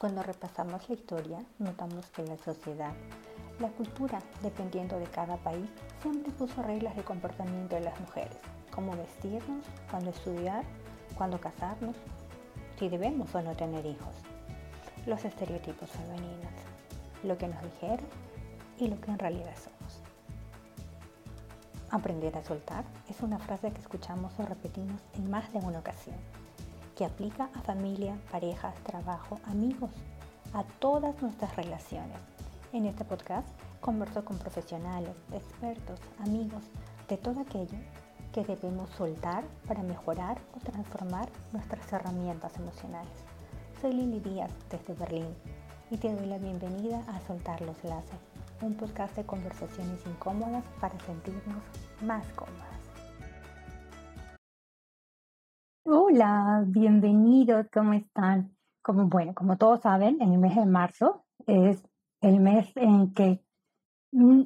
Cuando repasamos la historia, notamos que la sociedad, la cultura, dependiendo de cada país, siempre puso reglas de comportamiento de las mujeres, cómo vestirnos, cuándo estudiar, cuándo casarnos, si debemos o no tener hijos, los estereotipos femeninos, lo que nos dijeron y lo que en realidad somos. Aprender a soltar es una frase que escuchamos o repetimos en más de una ocasión que aplica a familia, parejas, trabajo, amigos, a todas nuestras relaciones. En este podcast converso con profesionales, expertos, amigos, de todo aquello que debemos soltar para mejorar o transformar nuestras herramientas emocionales. Soy Lili Díaz desde Berlín y te doy la bienvenida a Soltar los Laces, un podcast de conversaciones incómodas para sentirnos más cómodas. Hola, bienvenidos, ¿cómo están? Como bueno, como todos saben, en el mes de marzo es el mes en que mm,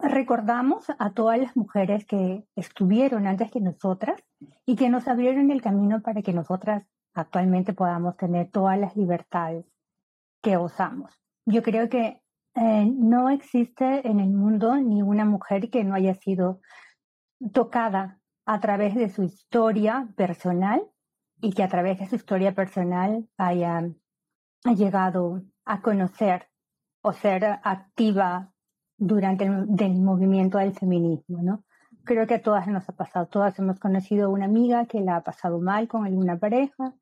recordamos a todas las mujeres que estuvieron antes que nosotras y que nos abrieron el camino para que nosotras actualmente podamos tener todas las libertades que gozamos. Yo creo que eh, no existe en el mundo ni una mujer que no haya sido tocada a través de su historia personal y que a través de su historia personal haya llegado a conocer o ser activa durante el, movimiento del feminismo, ¿no? Creo que a todas nos ha pasado, todas hemos conocido a una amiga que la ha pasado mal con alguna pareja,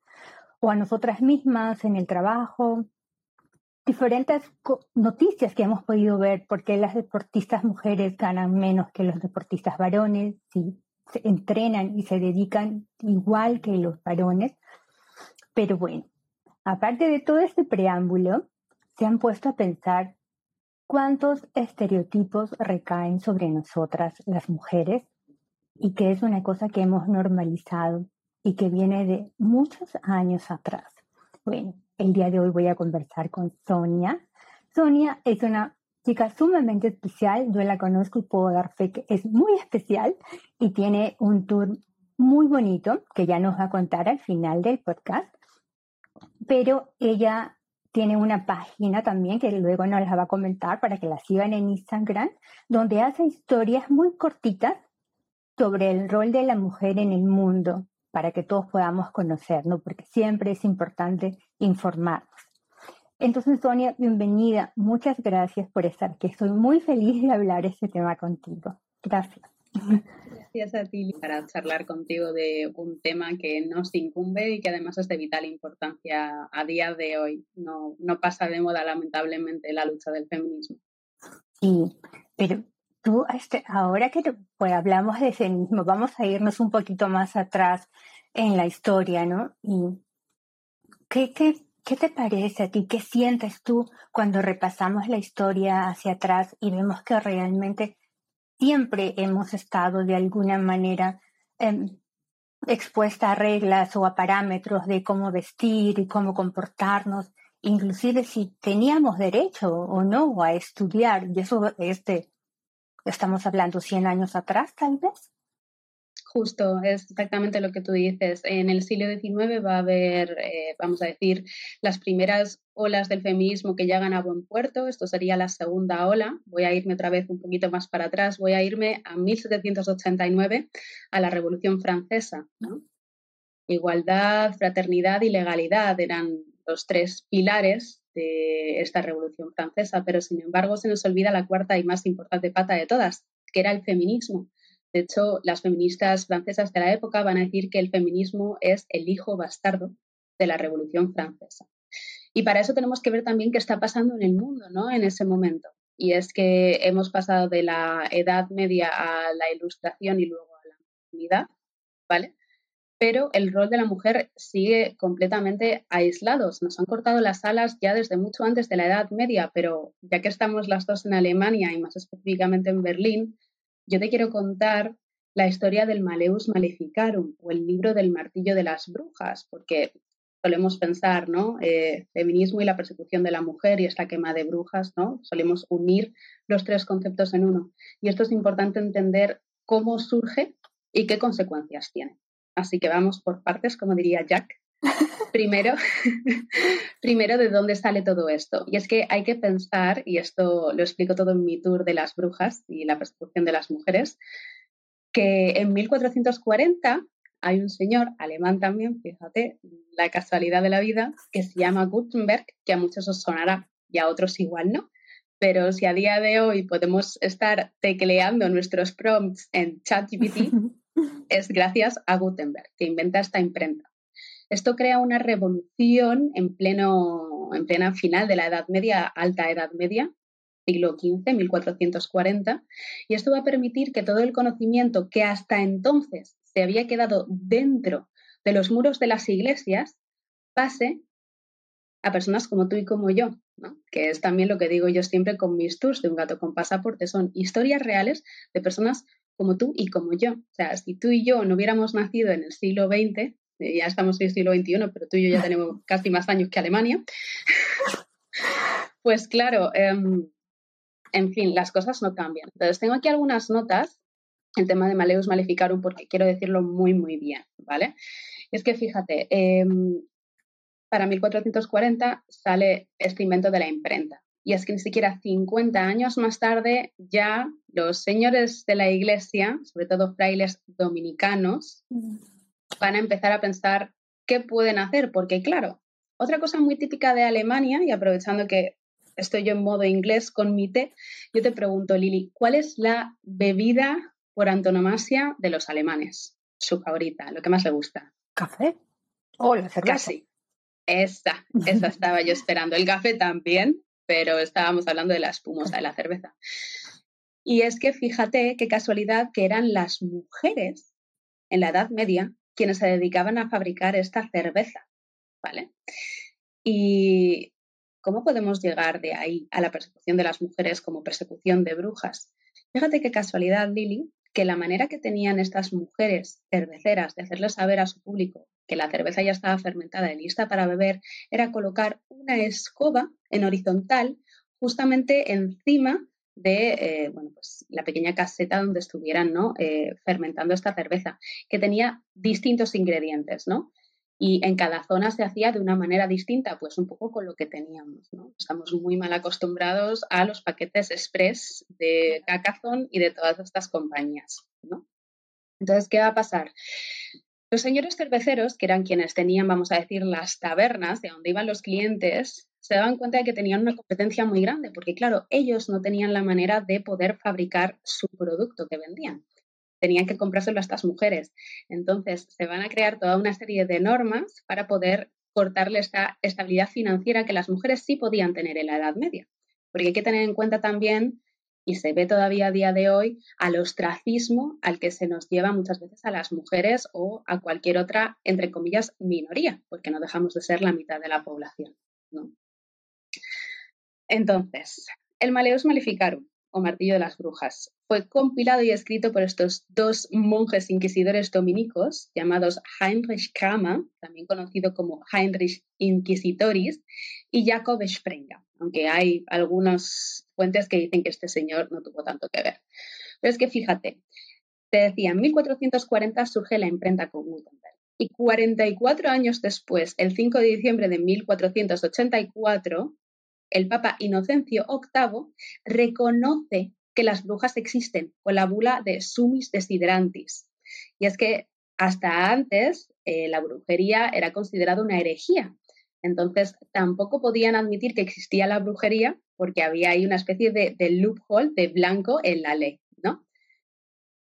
o a nosotras mismas en el trabajo, diferentes noticias que hemos podido ver, porque las deportistas mujeres ganan menos que los deportistas varones, sí, se entrenan y se dedican igual que los varones. Pero bueno, aparte de todo este preámbulo, se han puesto a pensar cuántos estereotipos recaen sobre nosotras las mujeres y que es una cosa que hemos normalizado y que viene de muchos años atrás. Bueno, el día de hoy voy a conversar con Sonia. Sonia es una chica sumamente especial. Yo la conozco y puedo dar fe que es muy especial y tiene un tour muy bonito que ya nos va a contar al final del podcast. Pero ella tiene una página también que luego nos la va a comentar para que la sigan en Instagram, donde hace historias muy cortitas sobre el rol de la mujer en el mundo para que todos podamos conocerlo, porque siempre es importante informarnos. Entonces, Sonia, bienvenida. Muchas gracias por estar aquí. Estoy muy feliz de hablar este tema contigo. Gracias. Gracias a ti para charlar contigo de un tema que nos incumbe y que además es de vital importancia a día de hoy. No, no pasa de moda, lamentablemente, la lucha del feminismo. Sí, pero tú, este, ahora que pues, hablamos de feminismo, vamos a irnos un poquito más atrás en la historia, ¿no? Y ¿qué, qué ¿Qué te parece a ti? ¿Qué sientes tú cuando repasamos la historia hacia atrás y vemos que realmente siempre hemos estado de alguna manera em, expuesta a reglas o a parámetros de cómo vestir y cómo comportarnos, inclusive si teníamos derecho o no a estudiar? Y eso este, estamos hablando 100 años atrás, tal vez. Justo, es exactamente lo que tú dices. En el siglo XIX va a haber, eh, vamos a decir, las primeras olas del feminismo que llegan a buen puerto. Esto sería la segunda ola. Voy a irme otra vez un poquito más para atrás. Voy a irme a 1789, a la Revolución Francesa. Igualdad, fraternidad y legalidad eran los tres pilares de esta Revolución Francesa, pero sin embargo se nos olvida la cuarta y más importante pata de todas, que era el feminismo. De hecho, las feministas francesas de la época van a decir que el feminismo es el hijo bastardo de la Revolución Francesa. Y para eso tenemos que ver también qué está pasando en el mundo, ¿no? En ese momento. Y es que hemos pasado de la Edad Media a la Ilustración y luego a la modernidad, ¿vale? Pero el rol de la mujer sigue completamente aislado. Nos han cortado las alas ya desde mucho antes de la Edad Media, pero ya que estamos las dos en Alemania y más específicamente en Berlín, yo te quiero contar la historia del Maleus Maleficarum o el libro del martillo de las brujas, porque solemos pensar, ¿no? Eh, feminismo y la persecución de la mujer y esta quema de brujas, ¿no? Solemos unir los tres conceptos en uno. Y esto es importante entender cómo surge y qué consecuencias tiene. Así que vamos por partes, como diría Jack. Primero, primero, ¿de dónde sale todo esto? Y es que hay que pensar, y esto lo explico todo en mi tour de las brujas y la persecución de las mujeres, que en 1440 hay un señor alemán también, fíjate, la casualidad de la vida, que se llama Gutenberg, que a muchos os sonará y a otros igual no. Pero si a día de hoy podemos estar tecleando nuestros prompts en ChatGPT, es gracias a Gutenberg, que inventa esta imprenta. Esto crea una revolución en, pleno, en plena final de la Edad Media, alta Edad Media, siglo XV, 1440, y esto va a permitir que todo el conocimiento que hasta entonces se había quedado dentro de los muros de las iglesias pase a personas como tú y como yo, que es también lo que digo yo siempre con mis tours de un gato con pasaporte, son historias reales de personas como tú y como yo. O sea, si tú y yo no hubiéramos nacido en el siglo XX, ya estamos en el siglo XXI, pero tú y yo ya tenemos casi más años que Alemania, pues claro, em, en fin, las cosas no cambian. Entonces, tengo aquí algunas notas, el tema de Maleus Maleficarum, porque quiero decirlo muy, muy bien, ¿vale? Es que fíjate, em, para 1440 sale este invento de la imprenta. Y es que ni siquiera 50 años más tarde ya los señores de la iglesia, sobre todo frailes dominicanos, mm van a empezar a pensar qué pueden hacer, porque claro, otra cosa muy típica de Alemania, y aprovechando que estoy yo en modo inglés con mi té, yo te pregunto, Lili, ¿cuál es la bebida por antonomasia de los alemanes? Su favorita, lo que más le gusta. ¿Café? ¿O la cerveza? Casi. Esa, esa estaba yo esperando. El café también, pero estábamos hablando de la espumosa, de la cerveza. Y es que fíjate qué casualidad que eran las mujeres en la Edad Media quienes se dedicaban a fabricar esta cerveza, ¿vale? Y ¿cómo podemos llegar de ahí a la persecución de las mujeres como persecución de brujas? Fíjate qué casualidad, Lili, que la manera que tenían estas mujeres cerveceras de hacerle saber a su público que la cerveza ya estaba fermentada y lista para beber era colocar una escoba en horizontal justamente encima de eh, bueno, pues, la pequeña caseta donde estuvieran ¿no? Eh, fermentando esta cerveza, que tenía distintos ingredientes, ¿no? Y en cada zona se hacía de una manera distinta, pues un poco con lo que teníamos, ¿no? Estamos muy mal acostumbrados a los paquetes express de Cacazón y de todas estas compañías, ¿no? Entonces, ¿qué va a pasar? Los señores cerveceros, que eran quienes tenían, vamos a decir, las tabernas de donde iban los clientes, se daban cuenta de que tenían una competencia muy grande, porque claro, ellos no tenían la manera de poder fabricar su producto que vendían. Tenían que comprárselo a estas mujeres. Entonces, se van a crear toda una serie de normas para poder cortarle esta estabilidad financiera que las mujeres sí podían tener en la Edad Media. Porque hay que tener en cuenta también, y se ve todavía a día de hoy, al ostracismo al que se nos lleva muchas veces a las mujeres o a cualquier otra, entre comillas, minoría, porque no dejamos de ser la mitad de la población. Entonces, el Maleus Maleficarum, o Martillo de las Brujas, fue compilado y escrito por estos dos monjes inquisidores dominicos llamados Heinrich Kramer, también conocido como Heinrich Inquisitoris, y Jacob Sprenger, aunque hay algunas fuentes que dicen que este señor no tuvo tanto que ver. Pero es que fíjate, te decía, en 1440 surge la imprenta con Gutenberg. Y 44 años después, el 5 de diciembre de 1484, el Papa Inocencio VIII reconoce que las brujas existen con la bula de Sumis Desiderantis. Y es que hasta antes eh, la brujería era considerada una herejía. Entonces tampoco podían admitir que existía la brujería porque había ahí una especie de, de loophole de blanco en la ley, ¿no?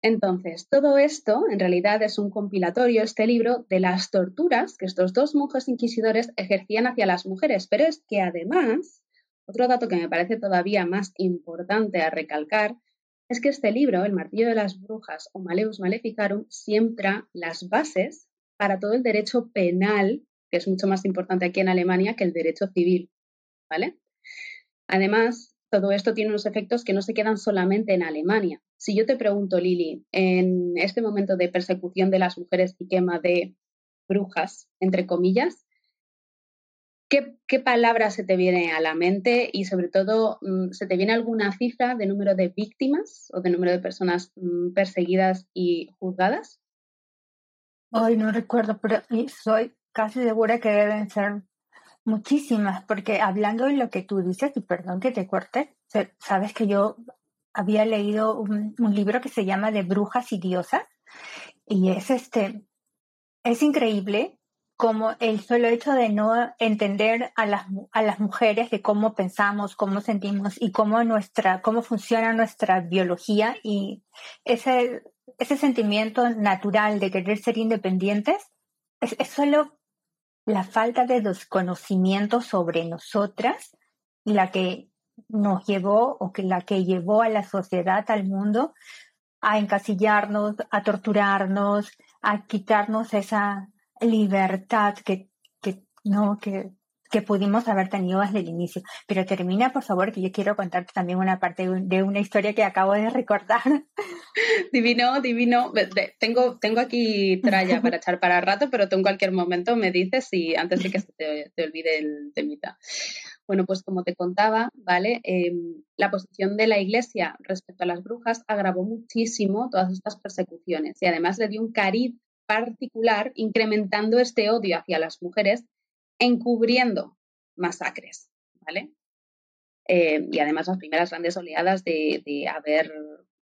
Entonces, todo esto en realidad es un compilatorio, este libro, de las torturas que estos dos monjes inquisidores ejercían hacia las mujeres, pero es que además otro dato que me parece todavía más importante a recalcar es que este libro, El martillo de las brujas o Maleus Maleficarum, siembra las bases para todo el derecho penal, que es mucho más importante aquí en Alemania que el derecho civil. ¿Vale? Además, todo esto tiene unos efectos que no se quedan solamente en Alemania. Si yo te pregunto, Lili, en este momento de persecución de las mujeres y quema de brujas, entre comillas, ¿Qué, palabra se te viene a la mente y sobre todo, mm, ¿se te viene alguna cifra de número de víctimas o de número de personas mm, perseguidas y juzgadas? Ay, no recuerdo, pero soy casi segura que deben ser muchísimas, porque hablando de lo que tú dices, y perdón que te corte, sabes que yo había leído un, libro que se llama De brujas y diosas, y es este, es increíble como el solo hecho de no entender a las, a las mujeres de cómo pensamos, cómo sentimos y cómo nuestra, cómo funciona nuestra biología y ese, ese sentimiento natural de querer ser independientes es, es solo la falta de desconocimiento sobre nosotras la que nos llevó o que la que llevó a la sociedad, al mundo, a encasillarnos, a torturarnos, a quitarnos esa libertad que, que, no, que, que pudimos haber tenido desde el inicio. Pero termina, por favor, que yo quiero contarte también una parte de una historia que acabo de recordar. Divino, divino. Tengo, tengo aquí tralla para echar para rato, pero tú en cualquier momento me dices y antes de que se te, olvide el temita. Bueno, pues como te contaba, ¿vale? Em, la posición de la Iglesia respecto a las brujas agravó muchísimo todas estas persecuciones y además le dio un cariz particular incrementando este odio hacia las mujeres, encubriendo masacres, ¿vale? Eh, y además las primeras grandes oleadas de, haber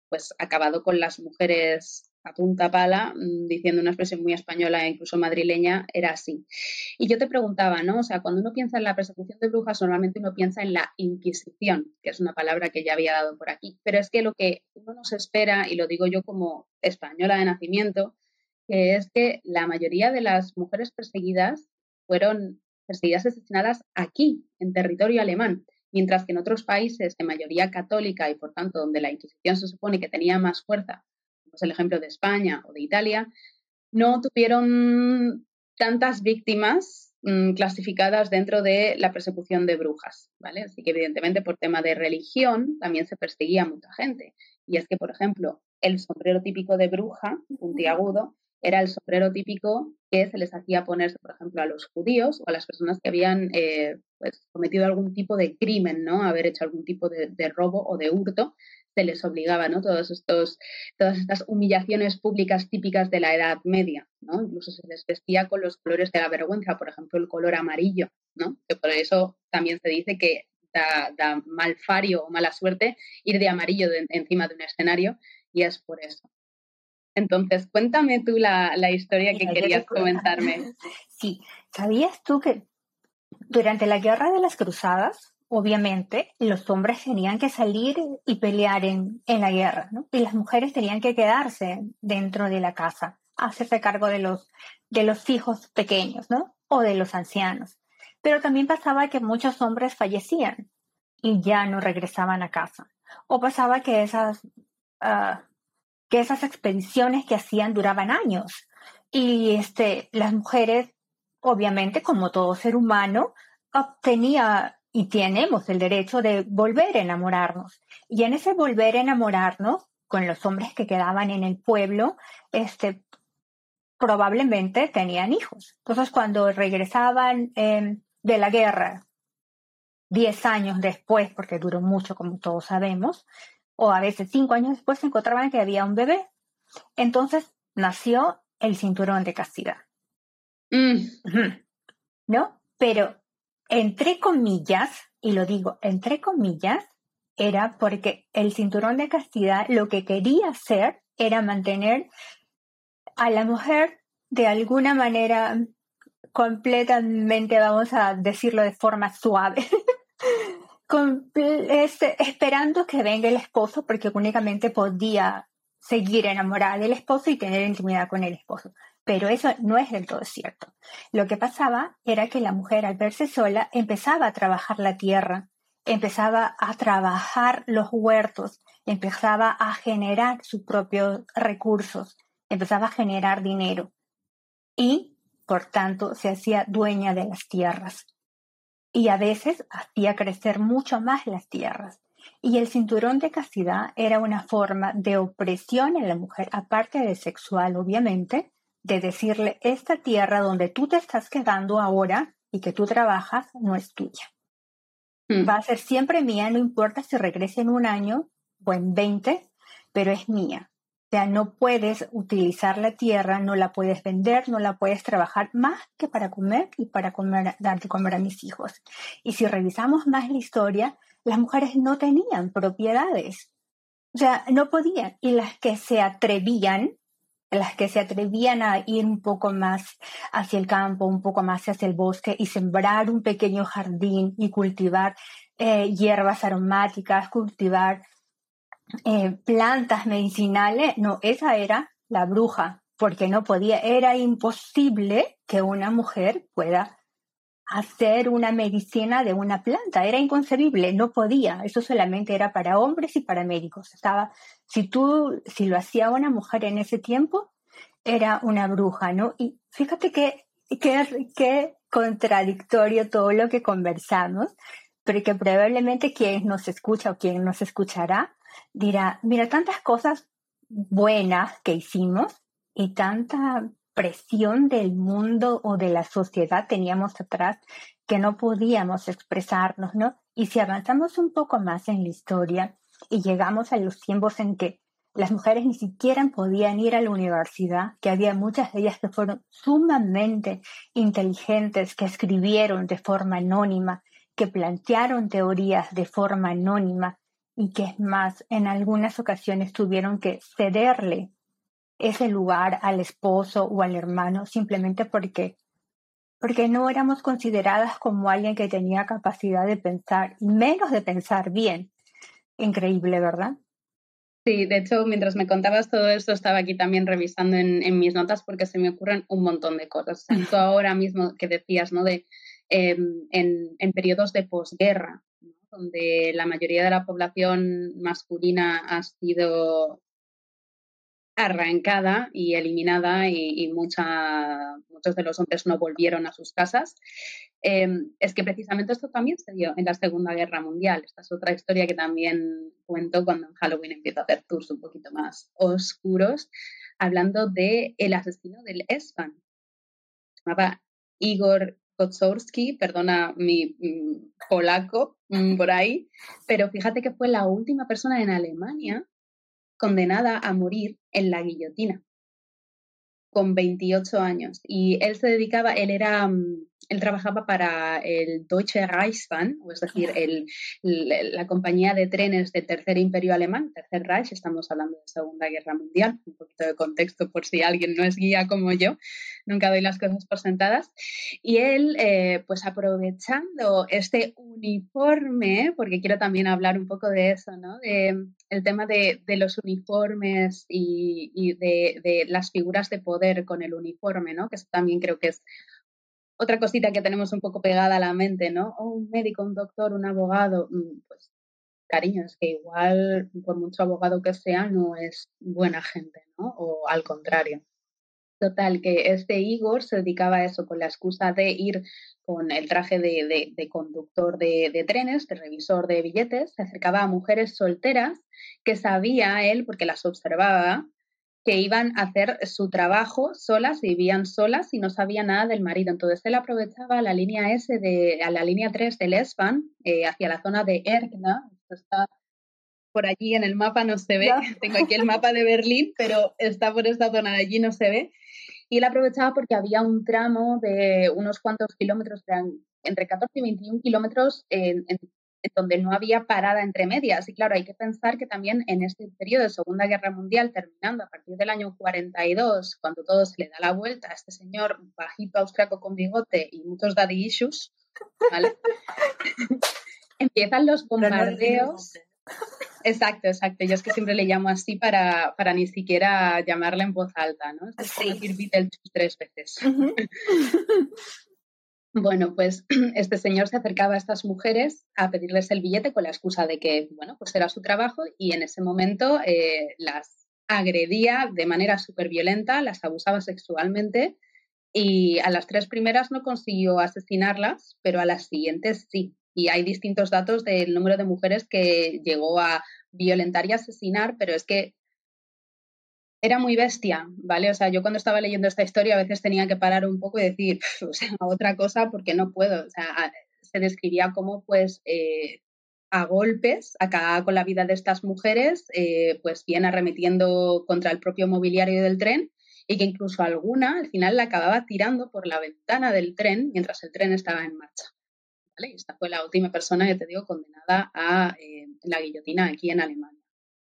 pues acabado con las mujeres a punta pala, mm, diciendo una expresión muy española e incluso madrileña, era así. Y yo te preguntaba, ¿no? O sea, cuando uno piensa en la persecución de brujas, normalmente uno piensa en la Inquisición, que es una palabra que ya había dado por aquí. Pero es que lo que uno nos espera, y lo digo yo como española de nacimiento, que es que la mayoría de las mujeres perseguidas fueron perseguidas y asesinadas aquí, en territorio alemán, mientras que en otros países de mayoría católica y por tanto donde la Inquisición se supone que tenía más fuerza, como es el ejemplo de España o de Italia, no tuvieron tantas víctimas mm, clasificadas dentro de la persecución de brujas, ¿vale? Así que evidentemente por tema de religión también se perseguía a mucha gente. Y es que, por ejemplo, el sombrero típico de bruja, puntiagudo, era el sombrero típico se les hacía ponerse, por ejemplo, a los judíos o a las personas que habían eh, pues, cometido algún tipo de crimen, ¿no? Haber hecho algún tipo de, robo o de hurto, se les obligaba, ¿no? Todos estos, todas estas humillaciones públicas típicas de la Edad Media, ¿no? Incluso se les vestía con los colores de la vergüenza, por ejemplo, el color amarillo, ¿no? Que por eso también se dice que da mal fario o mala suerte ir de amarillo encima de un escenario y es por eso. Entonces, cuéntame tú la, historia que querías comentarme. Sí, ¿sabías tú que durante la Guerra de las Cruzadas, obviamente, los hombres tenían que salir y pelear en, la guerra, ¿no? Y las mujeres tenían que quedarse dentro de la casa, hacerse cargo de los, de los hijos pequeños, ¿no? O de los ancianos. Pero también pasaba que muchos hombres fallecían y ya no regresaban a casa. O pasaba que esas ah, esas expediciones que hacían duraban años. Y este, las mujeres, obviamente, como todo ser humano, obtenía y tenemos el derecho de volver a enamorarnos. Y en ese volver a enamorarnos, con los hombres que quedaban en el pueblo, este, probablemente tenían hijos. Entonces, cuando regresaban em, de la guerra, diez años después, porque duró mucho, como todos sabemos, o a veces cinco años después se encontraban que había un bebé. Entonces nació el cinturón de castidad. Mm. ¿No? Pero entre comillas, y lo digo entre comillas, era porque el cinturón de castidad lo que quería hacer era mantener a la mujer de alguna manera completamente, vamos a decirlo de forma suave, este, esperando que venga el esposo porque únicamente podía seguir enamorada del esposo y tener intimidad con el esposo. Pero eso no es del todo cierto. Lo que pasaba era que la mujer al verse sola empezaba a trabajar la tierra, empezaba a trabajar los huertos, empezaba a generar sus propios recursos, empezaba a generar dinero y, por tanto, se hacía dueña de las tierras y a veces hacía crecer mucho más las tierras. Y el cinturón de castidad era una forma de opresión en la mujer, aparte de sexual, obviamente, de decirle, esta tierra donde tú te estás quedando ahora y que tú trabajas no es tuya. Hmm. Va a ser siempre mía, no importa si regrese en un año o en 20, pero es mía. O sea, no puedes utilizar la tierra, no la puedes vender, no la puedes trabajar más que para comer y para comer, dar de comer a mis hijos. Y si revisamos más la historia, las mujeres no tenían propiedades. O sea, no podían. Y las que se atrevían, las que se atrevían a ir un poco más hacia el campo, un poco más hacia el bosque y sembrar un pequeño jardín y cultivar eh, hierbas aromáticas, cultivar eh, plantas medicinales, no, esa era la bruja, porque no podía, era imposible que una mujer pueda hacer una medicina de una planta, era inconcebible, no podía, eso solamente era para hombres y para médicos. Estaba, si tú, si lo hacía una mujer en ese tiempo, era una bruja, ¿no? Y fíjate que, que, contradictorio todo lo que conversamos, pero que probablemente quien nos escucha o quien nos escuchará dirá, mira, tantas cosas buenas que hicimos y tanta presión del mundo o de la sociedad teníamos atrás que no podíamos expresarnos, ¿no? Y si avanzamos un poco más en la historia y llegamos a los tiempos en que las mujeres ni siquiera podían ir a la universidad, que había muchas de ellas que fueron sumamente inteligentes, que escribieron de forma anónima, que plantearon teorías de forma anónima, y que es más, en algunas ocasiones tuvieron que cederle ese lugar al esposo o al hermano simplemente porque porque no éramos consideradas como alguien que tenía capacidad de pensar y menos de pensar bien. Increíble, ¿verdad? Sí, de hecho, mientras me contabas todo esto, estaba aquí también revisando en, mis notas porque se me ocurren un montón de cosas. Tanto ahora mismo que decías, ¿no? De em, en, en periodos de posguerra, donde la mayoría de la población masculina ha sido arrancada y eliminada y, muchos de los hombres no volvieron a sus casas, em, es que precisamente esto también se dio en la Segunda Guerra Mundial. Esta es otra historia que también cuento cuando en Halloween empiezo a hacer tours un poquito más oscuros, hablando de el asesino del Espan. Se llamaba Igor Kotsowski, perdona mi polaco mm, por ahí, pero fíjate que fue la última persona en Alemania condenada a morir en la guillotina con 28 años. Y él se dedicaba, él era, mm, él trabajaba para el Deutsche Reichsbahn, es decir, el, la compañía de trenes del Tercer Imperio Alemán, Tercer Reich, estamos hablando de Segunda Guerra Mundial, un poquito de contexto por si alguien no es guía como yo, nunca doy las cosas por sentadas, y él, eh, pues aprovechando este uniforme, porque quiero también hablar un poco de eso, ¿no? De, el tema de, los uniformes y, de, de las figuras de poder con el uniforme, ¿no? Que eso también creo que es otra cosita que tenemos un poco pegada a la mente, ¿no? Oh, un médico, un doctor, un abogado, mm, pues cariño, es que igual, por mucho abogado que sea, no es buena gente, ¿no? O al contrario. Total, que este Igor se dedicaba a eso con la excusa de ir con el traje de, conductor de, trenes, de revisor de billetes, se acercaba a mujeres solteras que sabía él, porque las observaba, que iban a hacer su trabajo solas, vivían solas y no sabía nada del marido. Entonces él aprovechaba la línea S de, a la línea 3 del Esban eh, hacia la zona de Ergna. está por allí en el mapa, no se ve. Tengo aquí el mapa de Berlín, pero está por esta zona de allí, no se ve. Y él aprovechaba porque había un tramo de unos cuantos kilómetros, entre 14 y 21 kilómetros en, en donde no había parada entre medias. Y claro, hay que pensar que también en este periodo de Segunda Guerra Mundial, terminando a partir del año 42, cuando todo se le da la vuelta a este señor bajito austriaco con bigote y muchos daddy issues, ¿vale? Empiezan los bombardeos. Exacto, exacto. Yo es que siempre le llamo así para, para ni siquiera llamarle en voz alta, ¿no? Es sí. decir Beetlejuice tres veces. Bueno, pues este señor se acercaba a estas mujeres a pedirles el billete con la excusa de que, bueno, pues era su trabajo y en ese momento eh, las agredía de manera súper violenta, las abusaba sexualmente y a las tres primeras no consiguió asesinarlas, pero a las siguientes sí. Y hay distintos datos del número de mujeres que llegó a violentar y asesinar, pero es que era muy bestia, ¿vale? O sea, yo cuando estaba leyendo esta historia a veces tenía que parar un poco y decir, o sea, otra cosa porque no puedo. O sea, se describía como pues eh, a golpes, acababa con la vida de estas mujeres, eh, pues bien arremetiendo contra el propio mobiliario del tren y que incluso alguna al final la acababa tirando por la ventana del tren mientras el tren estaba en marcha. ¿Vale? esta fue la última persona, que te digo, condenada a eh, la guillotina aquí en Alemania.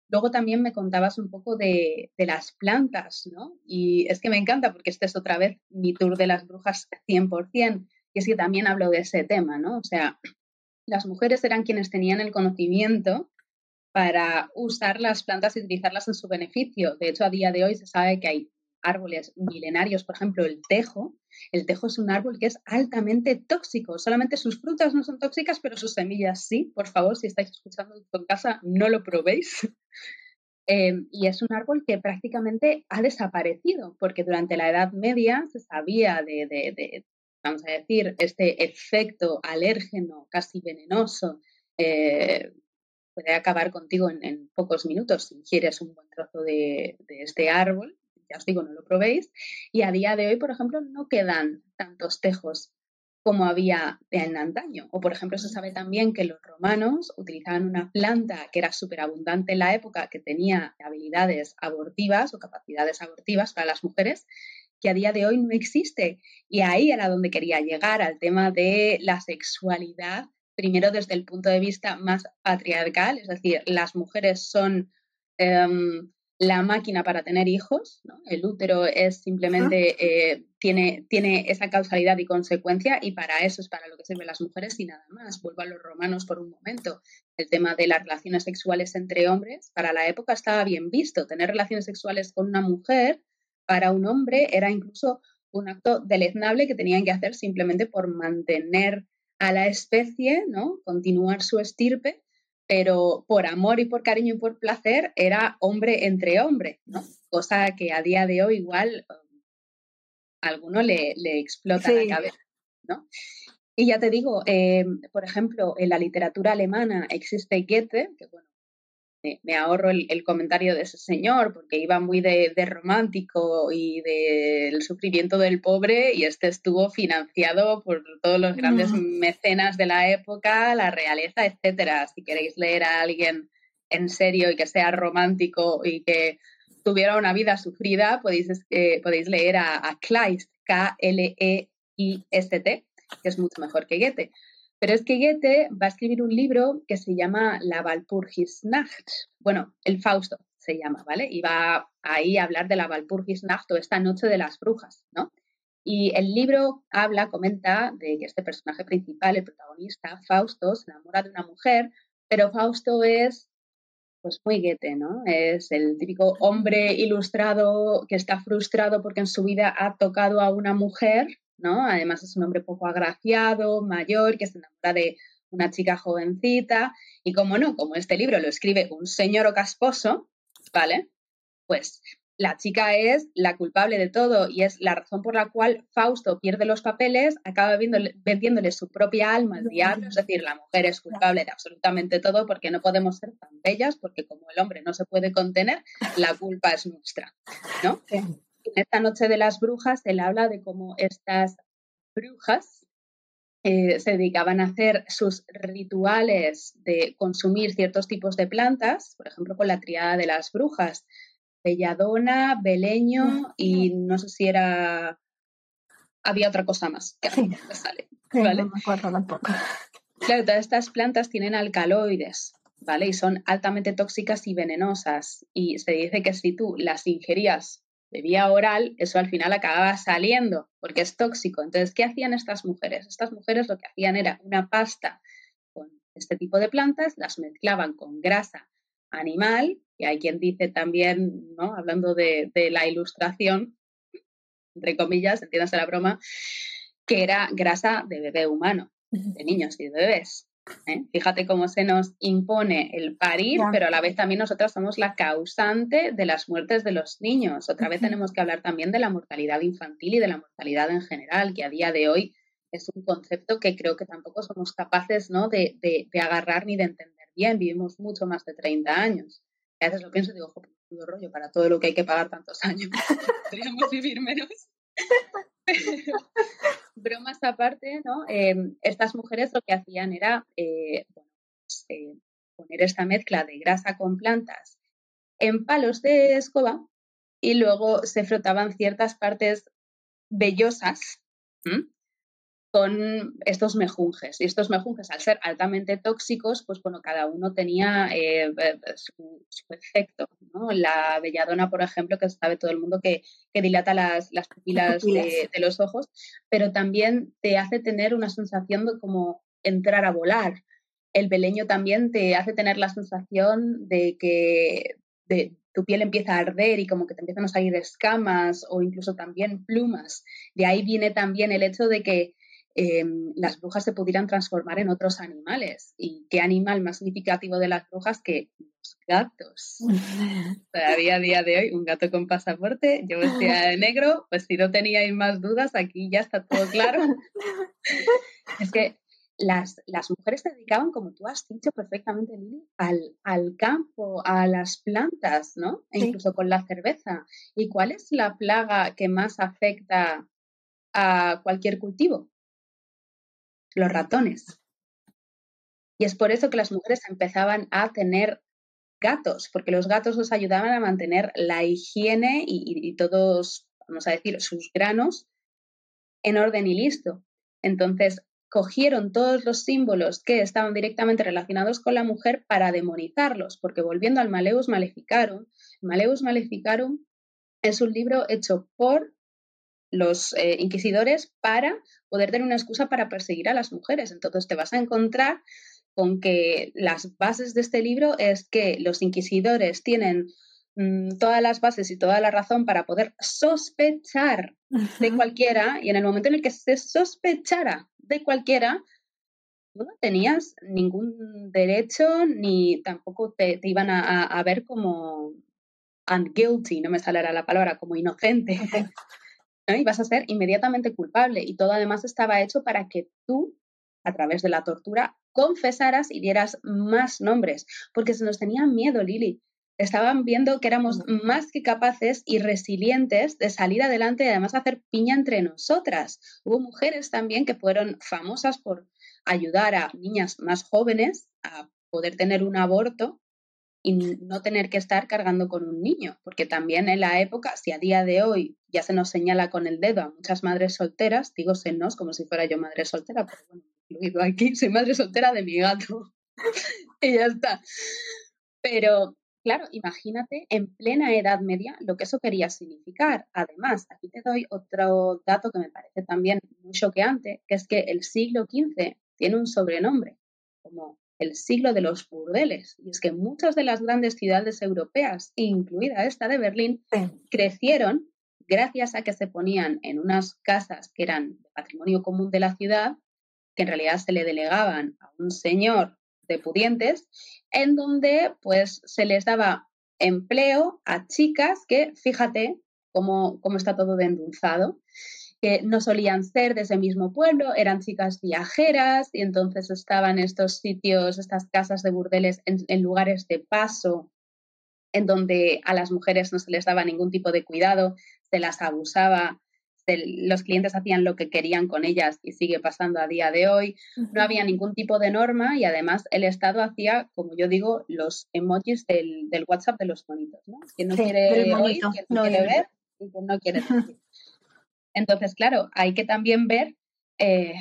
Luego también me contabas un poco de, de, las plantas, ¿no? Y es que me encanta porque este es otra vez mi tour de las brujas 100%, y es que también hablo de ese tema, ¿no? O sea, las mujeres eran quienes tenían el conocimiento para usar las plantas y utilizarlas en su beneficio. De hecho, a día de hoy se sabe que hay árboles milenarios, por ejemplo, el tejo. El tejo es un árbol que es altamente tóxico. Solamente sus frutas no son tóxicas, pero sus semillas sí. Por favor, si estáis escuchando en casa, no lo probéis. Eh, y es un árbol que prácticamente ha desaparecido, porque durante la Edad Media se sabía de, vamos a decir, este efecto alérgeno casi venenoso eh, puede acabar contigo en, pocos minutos si quieres un buen trozo de, este árbol. Ya os digo, no lo probéis. Y a día de hoy, por ejemplo, no quedan tantos tejos como había en antaño. O, por ejemplo, se sabe también que los romanos utilizaban una planta que era súper abundante en la época, que tenía habilidades abortivas o capacidades abortivas para las mujeres, que a día de hoy no existe. Y ahí era donde quería llegar, al tema de la sexualidad, primero desde el punto de vista más patriarcal, es decir, las mujeres son em, la máquina para tener hijos, el útero es simplemente, eh, tiene, tiene esa causalidad y consecuencia y para eso es para lo que sirven las mujeres y nada más. Vuelvo a los romanos por un momento. El tema de las relaciones sexuales entre hombres, para la época estaba bien visto. Tener relaciones sexuales con una mujer para un hombre era incluso un acto deleznable que tenían que hacer simplemente por mantener a la especie, ¿no? Continuar su estirpe, pero por amor y por cariño y por placer era hombre entre hombre, ¿no? Cosa que a día de hoy igual um, a alguno le, explota la cabeza, ¿no? Y ya te digo, eh, por ejemplo, en la literatura alemana existe Goethe, que bueno, me, ahorro el, comentario de ese señor porque iba muy de, romántico y del sufrimiento del pobre y este estuvo financiado por todos los grandes mm. mecenas de la época, la realeza, etcétera. Si queréis leer a alguien en serio y que sea romántico y que tuviera una vida sufrida, podéis, eh, podéis leer a, a Kleist, K-L-E-I-S-T, que es mucho mejor que Goethe. Pero es que Goethe va a escribir un libro que se llama La Walpurgisnacht. Bueno, el Fausto se llama, ¿vale? Y va ahí a hablar de la Walpurgisnacht o esta noche de las brujas, ¿no? Y el libro habla, comenta de que este personaje principal, el protagonista, Fausto, se enamora de una mujer, pero Fausto es pues muy Goethe, ¿no? Es el típico hombre ilustrado que está frustrado porque en su vida ha tocado a una mujer Además es un hombre poco agraciado, mayor, que se enamora de una chica jovencita. Y como no, como este libro lo escribe un señor casposo, ¿vale? Pues la chica es la culpable de todo y es la razón por la cual Fausto pierde los papeles, acaba vendiéndole su propia alma al diablo, es decir, la mujer es culpable de absolutamente todo porque no podemos ser tan bellas, porque como el hombre no se puede contener, la culpa es nuestra, ¿no? En esta noche de las brujas él habla de cómo estas brujas eh, se dedicaban a hacer sus rituales de consumir ciertos tipos de plantas, por ejemplo, con la triada de las brujas, belladona, beleño y no sé si era... Había otra cosa más que sí. sale. ¿vale? No me acuerdo tampoco. Claro, todas estas plantas tienen alcaloides, ¿vale? Y son altamente tóxicas y venenosas. Y se dice que si tú las ingerías de vía oral, eso al final acababa saliendo porque es tóxico. Entonces, ¿qué hacían estas mujeres? Estas mujeres lo que hacían era una pasta con este tipo de plantas, las mezclaban con grasa animal, y hay quien dice también, ¿no? hablando de, la ilustración, entre comillas, entiéndase la broma, que era grasa de bebé humano, de niños y de bebés. ¿Eh? Fíjate cómo se nos impone el parir, pero a la vez también nosotras somos la causante de las muertes de los niños. Otra vez tenemos que hablar también de la mortalidad infantil y de la mortalidad en general, que a día de hoy es un concepto que creo que tampoco somos capaces ¿no? de, agarrar ni de entender bien. Vivimos mucho más de 30 años. a veces lo pienso y digo, joder, rollo para todo lo que hay que pagar tantos años. Podríamos vivir menos. bromas aparte, ¿no? Em, estas mujeres lo que hacían era eh, eh, poner esta mezcla de grasa con plantas en palos de escoba y luego se frotaban ciertas partes vellosas con estos mejunjes. Y estos mejunjes, al ser altamente tóxicos, pues bueno, cada uno tenía eh, eh, su, efecto. La belladona, por ejemplo, que sabe todo el mundo que, dilata las, pupilas, De, los ojos, pero también te hace tener una sensación de como entrar a volar. El beleño también te hace tener la sensación de que tu piel empieza a arder y como que te empiezan a salir escamas o incluso también plumas. De ahí viene también el hecho de que Em, las brujas se pudieran transformar en otros animales. ¿Y qué animal más significativo de las brujas que los gatos? Todavía a día de hoy, un gato con pasaporte, yo vestía de negro, pues si no teníais más dudas, aquí ya está todo claro. es que las, las, mujeres se dedicaban, como tú has dicho perfectamente, Lili, al, al campo, a las plantas, ¿no? E incluso con la cerveza. ¿Y cuál es la plaga que más afecta a cualquier cultivo? Los ratones. Y es por eso que las mujeres empezaban a tener gatos, porque los gatos los ayudaban a mantener la higiene y, todos, vamos a decir, sus granos en orden y listo. Entonces, cogieron todos los símbolos que estaban directamente relacionados con la mujer para demonizarlos, porque volviendo al Maleus Maleficarum, Maleus Maleficarum es un libro hecho por los eh, inquisidores para poder tener una excusa para perseguir a las mujeres. Entonces te vas a encontrar con que las bases de este libro es que los inquisidores tienen mm, todas las bases y toda la razón para poder sospechar de cualquiera y en el momento en el que se sospechara de cualquiera, no tenías ningún derecho ni tampoco te, iban a, ver como unguilty, no me saldrá la palabra, como inocente. Y vas a ser inmediatamente culpable. Y todo además estaba hecho para que tú, a través de la tortura, confesaras y dieras más nombres, porque se nos tenía miedo, Lili. Estaban viendo que éramos más que capaces y resilientes de salir adelante y además hacer piña entre nosotras. Hubo mujeres también que fueron famosas por ayudar a niñas más jóvenes a poder tener un aborto y no tener que estar cargando con un niño, porque también en la época, si a día de hoy ya se nos señala con el dedo a muchas madres solteras, digo senos como si fuera yo madre soltera, pero bueno, incluido aquí, soy madre soltera de mi gato y ya está. Pero claro, imagínate en plena Edad Media lo que eso quería significar. Además, aquí te doy otro dato que me parece también muy choqueante, que es que el siglo XV tiene un sobrenombre, como el siglo de los burdeles. Y es que muchas de las grandes ciudades europeas, incluida esta de Berlín, crecieron gracias a que se ponían en unas casas que eran de patrimonio común de la ciudad, que en realidad se le delegaban a un señor de pudientes, en donde pues se les daba empleo a chicas que, fíjate cómo, cómo está todo de endulzado, que no solían ser de ese mismo pueblo, eran chicas viajeras y entonces estaban estos sitios, estas casas de burdeles en, lugares de paso en donde a las mujeres no se les daba ningún tipo de cuidado, se las abusaba, los clientes hacían lo que querían con ellas y sigue pasando a día de hoy. No había ningún tipo de norma y además el Estado hacía, como yo digo, los emojis del, WhatsApp de los monitos, ¿no? Quien no quiere oír, quien no, quiere ver y quien no quiere decir. Entonces, claro, hay que también ver eh,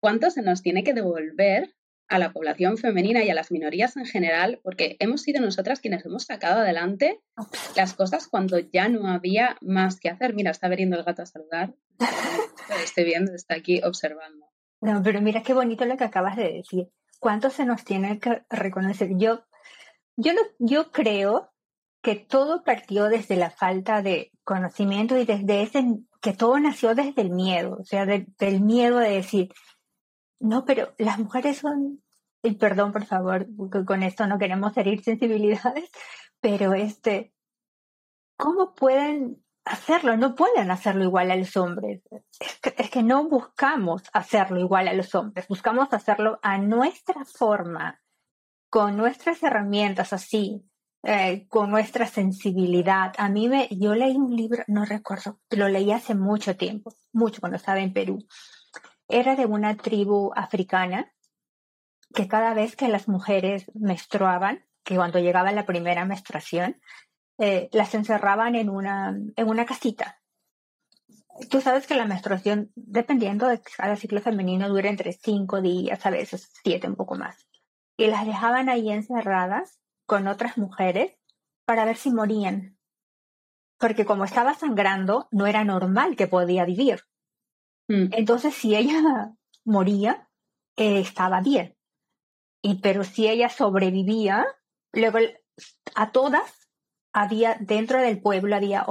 cuánto se nos tiene que devolver a la población femenina y a las minorías en general, porque hemos sido nosotras quienes hemos sacado adelante las cosas cuando ya no había más que hacer. Mira, está veniendo el gato a saludar. estoy viendo, está aquí observando. No, pero mira qué bonito lo que acabas de decir. ¿Cuánto se nos tiene que reconocer? Yo, yo, no, yo creo que todo partió desde la falta de conocimiento y desde ese, que todo nació desde el miedo, o sea, del miedo de decir, no, pero las mujeres son, y perdón por favor, con esto no queremos herir sensibilidades, pero este, ¿cómo pueden hacerlo? No pueden hacerlo igual a los hombres. Es que, es que no buscamos hacerlo igual a los hombres, buscamos hacerlo a nuestra forma, con nuestras herramientas así, eh, con nuestra sensibilidad. A mí me, yo leí un libro, no recuerdo, lo leí hace mucho tiempo, mucho cuando estaba en Perú. Era de una tribu africana que cada vez que las mujeres menstruaban, que cuando llegaba la primera menstruación, eh, las encerraban en una, en una casita. Tú sabes que la menstruación, dependiendo de cada ciclo femenino, dura entre cinco días, a veces siete, un poco más. Y las dejaban ahí encerradas con otras mujeres para ver si morían. Porque como estaba sangrando, no era normal que podía vivir. Mm. Entonces, si ella moría, eh, estaba bien. Y, pero si ella sobrevivía, luego a todas había, dentro del pueblo había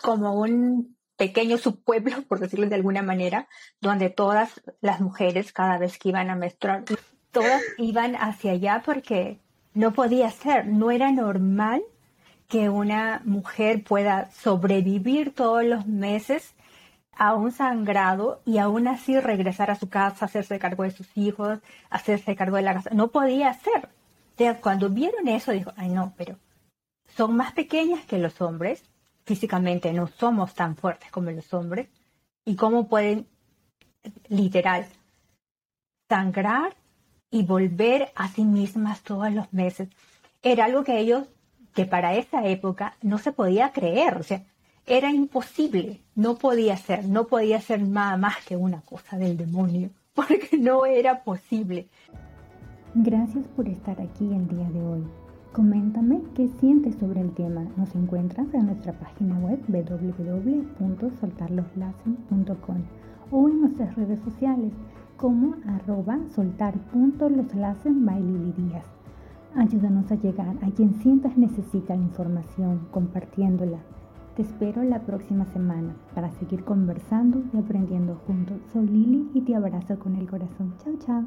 como un pequeño subpueblo, por decirlo de alguna manera, donde todas las mujeres, cada vez que iban a menstruar, todas iban hacia allá porque no podía ser, no era normal que una mujer pueda sobrevivir todos los meses a un sangrado y aún así regresar a su casa, hacerse cargo de sus hijos, hacerse cargo de la casa. No podía ser. cuando vieron eso, dijo, ay no, pero son más pequeñas que los hombres, físicamente no somos tan fuertes como los hombres, y cómo pueden, literal, sangrar y volver a sí mismas todos los meses. Era algo que ellos que para esa época no se podía creer, o sea, era imposible, no podía ser, no podía ser nada más que una cosa del demonio, porque no era posible. Gracias por estar aquí el día de hoy. Coméntame qué sientes sobre el tema. Nos encuentras en nuestra página web www.soltarloslazen.com o en nuestras redes sociales como arroba soltar.loslazen Ayúdanos a llegar a quien sientas necesita la información, compartiéndola. Te espero la próxima semana para seguir conversando y aprendiendo juntos. Soy Lili y te abrazo con el corazón. Chao, chao.